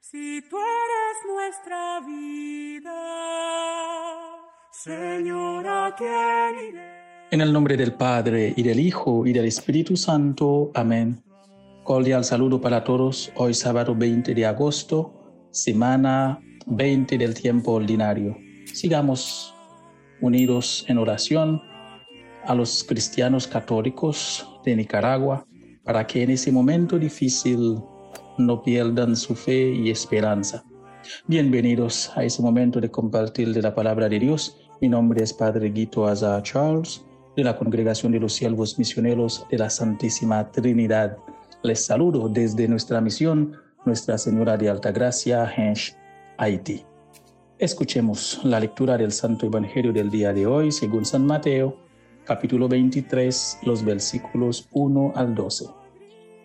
si tú eres nuestra vida? Señora? En el nombre del Padre, y del Hijo, y del Espíritu Santo. Amén. Cordial saludo para todos. Hoy sábado 20 de agosto, semana 20 del tiempo ordinario. Sigamos unidos en oración a los cristianos católicos de Nicaragua para que en ese momento difícil no pierdan su fe y esperanza. Bienvenidos a ese momento de compartir de la palabra de Dios. Mi nombre es Padre Guito Azar Charles de la Congregación de los Siervos Misioneros de la Santísima Trinidad. Les saludo desde nuestra misión, Nuestra Señora de Altagracia, Hensh, Haití. Escuchemos la lectura del Santo Evangelio del día de hoy, según San Mateo, capítulo 23, los versículos 1 al 12.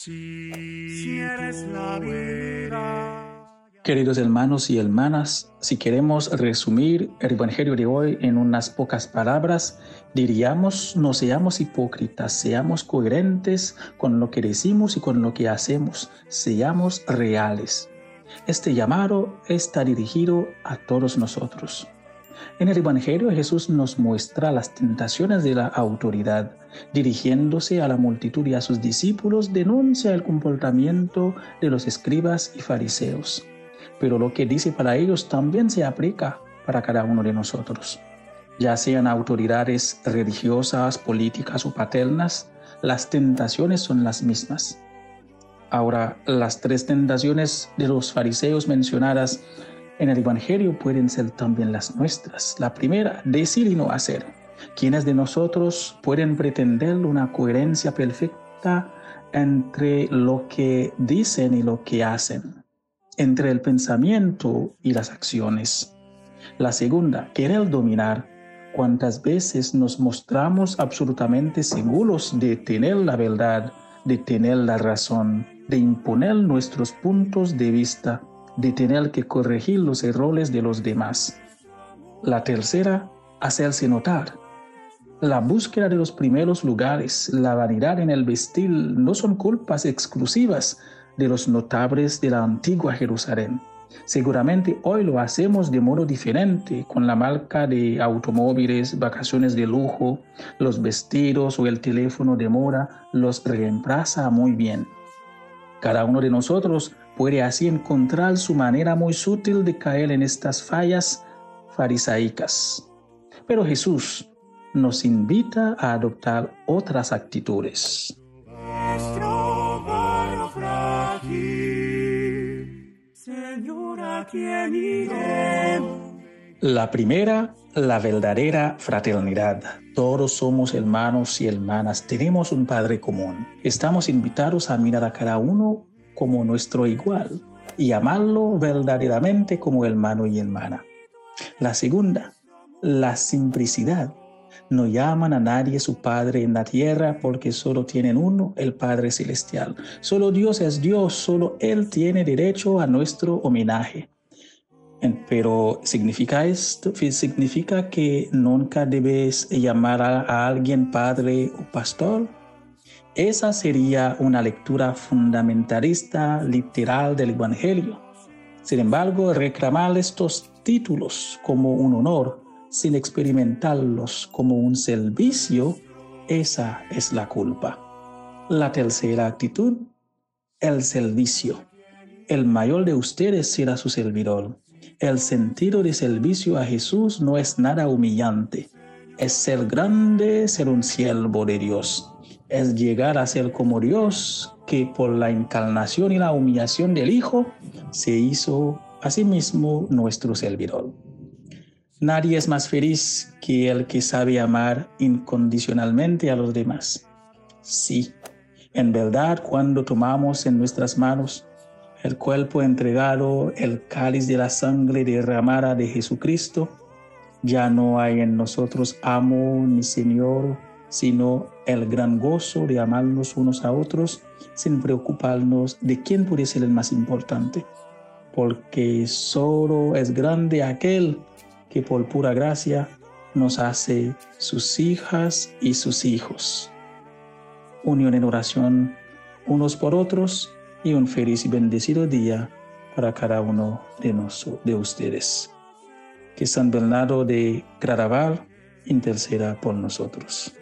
Si eres la vida. Queridos hermanos y hermanas, si queremos resumir el Evangelio de hoy en unas pocas palabras, diríamos, no seamos hipócritas, seamos coherentes con lo que decimos y con lo que hacemos, seamos reales. Este llamado está dirigido a todos nosotros. En el Evangelio Jesús nos muestra las tentaciones de la autoridad. Dirigiéndose a la multitud y a sus discípulos, denuncia el comportamiento de los escribas y fariseos pero lo que dice para ellos también se aplica para cada uno de nosotros. Ya sean autoridades religiosas, políticas o paternas, las tentaciones son las mismas. Ahora, las tres tentaciones de los fariseos mencionadas en el Evangelio pueden ser también las nuestras. La primera, decir y no hacer. ¿Quiénes de nosotros pueden pretender una coherencia perfecta entre lo que dicen y lo que hacen? entre el pensamiento y las acciones. La segunda, querer dominar. ¿Cuántas veces nos mostramos absolutamente seguros de tener la verdad, de tener la razón, de imponer nuestros puntos de vista, de tener que corregir los errores de los demás? La tercera, hacerse notar. La búsqueda de los primeros lugares, la vanidad en el vestir no son culpas exclusivas de los notables de la antigua Jerusalén. Seguramente hoy lo hacemos de modo diferente, con la marca de automóviles, vacaciones de lujo, los vestidos o el teléfono de moda los reemplaza muy bien. Cada uno de nosotros puede así encontrar su manera muy sutil de caer en estas fallas farisaicas. Pero Jesús nos invita a adoptar otras actitudes. La primera, la verdadera fraternidad. Todos somos hermanos y hermanas, tenemos un Padre común. Estamos invitados a mirar a cada uno como nuestro igual y amarlo verdaderamente como hermano y hermana. La segunda, la simplicidad. No llaman a nadie su Padre en la tierra porque solo tienen uno, el Padre Celestial. Solo Dios es Dios, solo Él tiene derecho a nuestro homenaje. Pero ¿significa esto? ¿Significa que nunca debes llamar a alguien padre o pastor? Esa sería una lectura fundamentalista literal del Evangelio. Sin embargo, reclamar estos títulos como un honor sin experimentarlos como un servicio, esa es la culpa. La tercera actitud, el servicio. El mayor de ustedes será su servidor. El sentido de servicio a Jesús no es nada humillante. Es ser grande, ser un siervo de Dios. Es llegar a ser como Dios, que por la encarnación y la humillación del Hijo se hizo a sí mismo nuestro servidor. Nadie es más feliz que el que sabe amar incondicionalmente a los demás. Sí, en verdad cuando tomamos en nuestras manos el cuerpo entregado, el cáliz de la sangre derramada de Jesucristo, ya no hay en nosotros amo ni Señor, sino el gran gozo de amarnos unos a otros sin preocuparnos de quién puede ser el más importante, porque solo es grande aquel que por pura gracia nos hace sus hijas y sus hijos. Unión en oración unos por otros y un feliz y bendecido día para cada uno de, de ustedes. Que San Bernardo de Claraval interceda por nosotros.